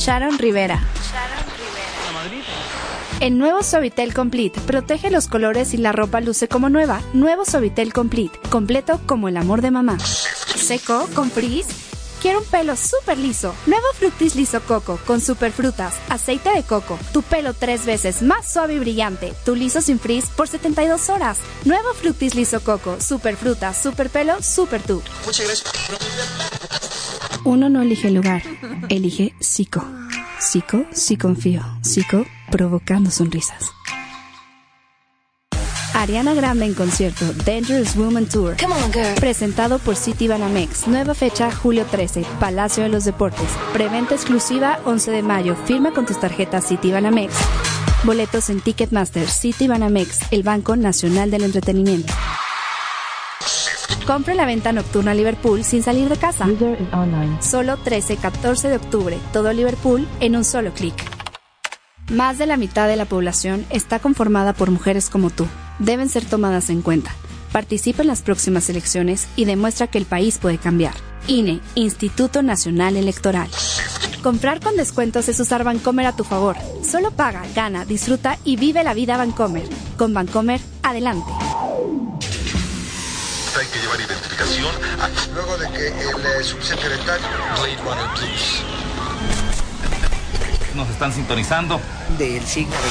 Sharon Rivera. El nuevo Suavitel Complete protege los colores y la ropa luce como nueva. Nuevo Suavitel Complete, completo como el amor de mamá. ¿Seco? ¿Con frizz? Quiero un pelo súper liso. Nuevo Fructis Liso Coco con super frutas, aceite de coco. Tu pelo tres veces más suave y brillante. Tu liso sin frizz por 72 horas. Nuevo Fructis Liso Coco, super frutas, super pelo, super tú. Muchas gracias. Uno no elige lugar, elige Psico. Psico, sí confío. Psico, provocando sonrisas. Ariana Grande en concierto, Dangerous Woman Tour. Presentado por City Banamex. Nueva fecha, julio 13, Palacio de los Deportes. Preventa exclusiva, 11 de mayo. Firma con tus tarjetas City Banamex. Boletos en Ticketmaster, City Banamex, el Banco Nacional del Entretenimiento. Compre la venta nocturna Liverpool sin salir de casa. Solo 13-14 de octubre, todo Liverpool en un solo clic. Más de la mitad de la población está conformada por mujeres como tú. Deben ser tomadas en cuenta. Participa en las próximas elecciones y demuestra que el país puede cambiar. INE, Instituto Nacional Electoral. Comprar con descuentos es usar Bancomer a tu favor. Solo paga, gana, disfruta y vive la vida Bancomer. Con Bancomer, adelante. Hay que llevar identificación. Luego de que el eh, subsecretario Blade Runner Blues Nos están sintonizando. del signo de